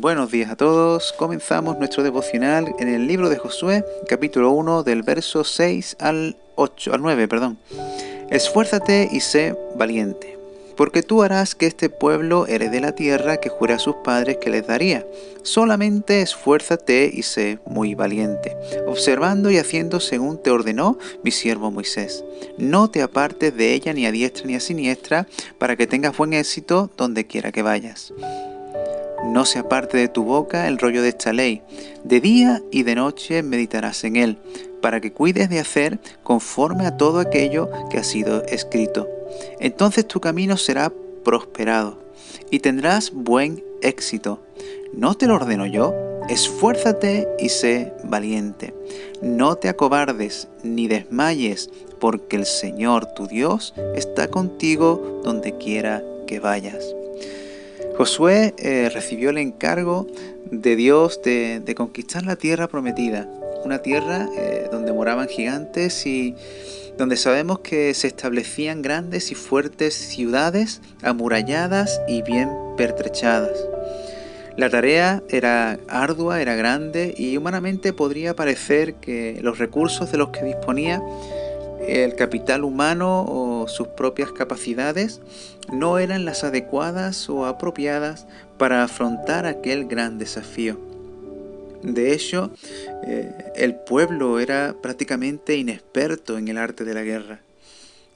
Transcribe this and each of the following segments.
Buenos días a todos. Comenzamos nuestro devocional en el libro de Josué, capítulo 1, del verso 6 al 8, al 9, perdón. Esfuérzate y sé valiente, porque tú harás que este pueblo herede la tierra que juré a sus padres que les daría. Solamente esfuérzate y sé muy valiente, observando y haciendo según te ordenó mi siervo Moisés. No te apartes de ella ni a diestra ni a siniestra, para que tengas buen éxito donde quiera que vayas. No se aparte de tu boca el rollo de esta ley. De día y de noche meditarás en él, para que cuides de hacer conforme a todo aquello que ha sido escrito. Entonces tu camino será prosperado y tendrás buen éxito. ¿No te lo ordeno yo? Esfuérzate y sé valiente. No te acobardes ni desmayes, porque el Señor tu Dios está contigo donde quiera que vayas. Josué eh, recibió el encargo de Dios de, conquistar la tierra prometida, una tierra eh, donde moraban gigantes y donde sabemos que se establecían grandes y fuertes ciudades amuralladas y bien pertrechadas. La tarea era ardua, era grande y humanamente podría parecer que los recursos de los que disponía el capital humano o sus propias capacidades no eran las adecuadas o apropiadas para afrontar aquel gran desafío. De hecho, eh, el pueblo era prácticamente inexperto en el arte de la guerra.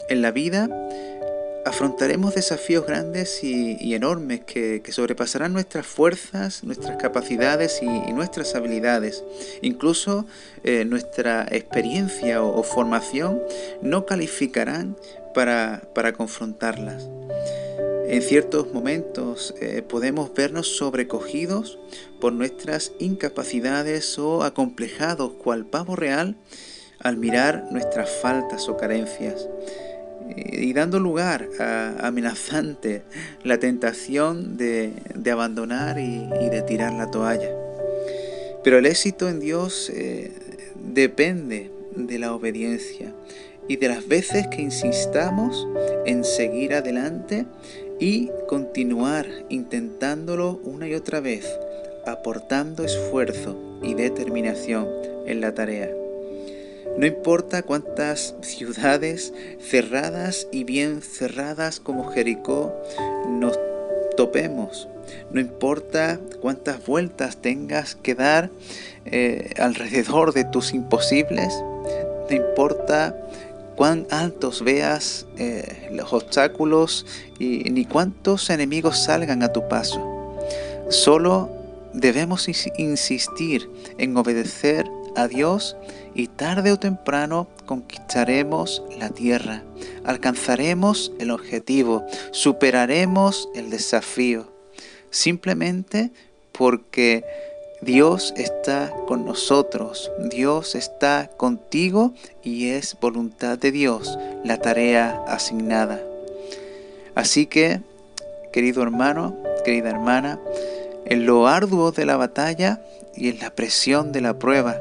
En la vida afrontaremos desafíos grandes y, enormes que, sobrepasarán nuestras fuerzas, nuestras capacidades y, nuestras habilidades. Incluso eh, nuestra experiencia o, formación no calificarán para, confrontarlas. En ciertos momentos eh, podemos vernos sobrecogidos por nuestras incapacidades o acomplejados cual pavo real al mirar nuestras faltas o carencias y dando lugar a amenazante la tentación de, abandonar y, de tirar la toalla. Pero el éxito en Dios eh, depende de la obediencia y de las veces que insistamos en seguir adelante y continuar intentándolo una y otra vez, aportando esfuerzo y determinación en la tarea. No importa cuántas ciudades cerradas y bien cerradas como Jericó nos topemos. No importa cuántas vueltas tengas que dar eh, alrededor de tus imposibles. No importa cuán altos veas eh, los obstáculos y ni cuántos enemigos salgan a tu paso. Solo debemos insistir en obedecer a Dios y tarde o temprano conquistaremos la tierra, alcanzaremos el objetivo, superaremos el desafío, simplemente porque Dios está con nosotros, Dios está contigo y es voluntad de Dios la tarea asignada. Así que, querido hermano, querida hermana, en lo arduo de la batalla y en la presión de la prueba,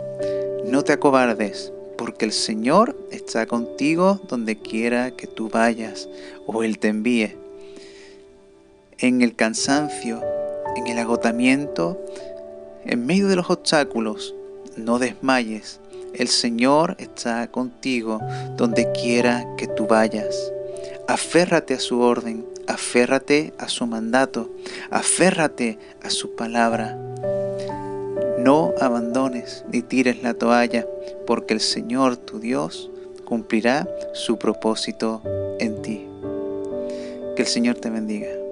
no te acobardes, porque el Señor está contigo donde quiera que tú vayas o Él te envíe. En el cansancio, en el agotamiento, en medio de los obstáculos, no desmayes. El Señor está contigo donde quiera que tú vayas. Aférrate a su orden, aférrate a su mandato, aférrate a su palabra. Abandones ni tires la toalla, porque el Señor tu Dios cumplirá su propósito en ti. Que el Señor te bendiga.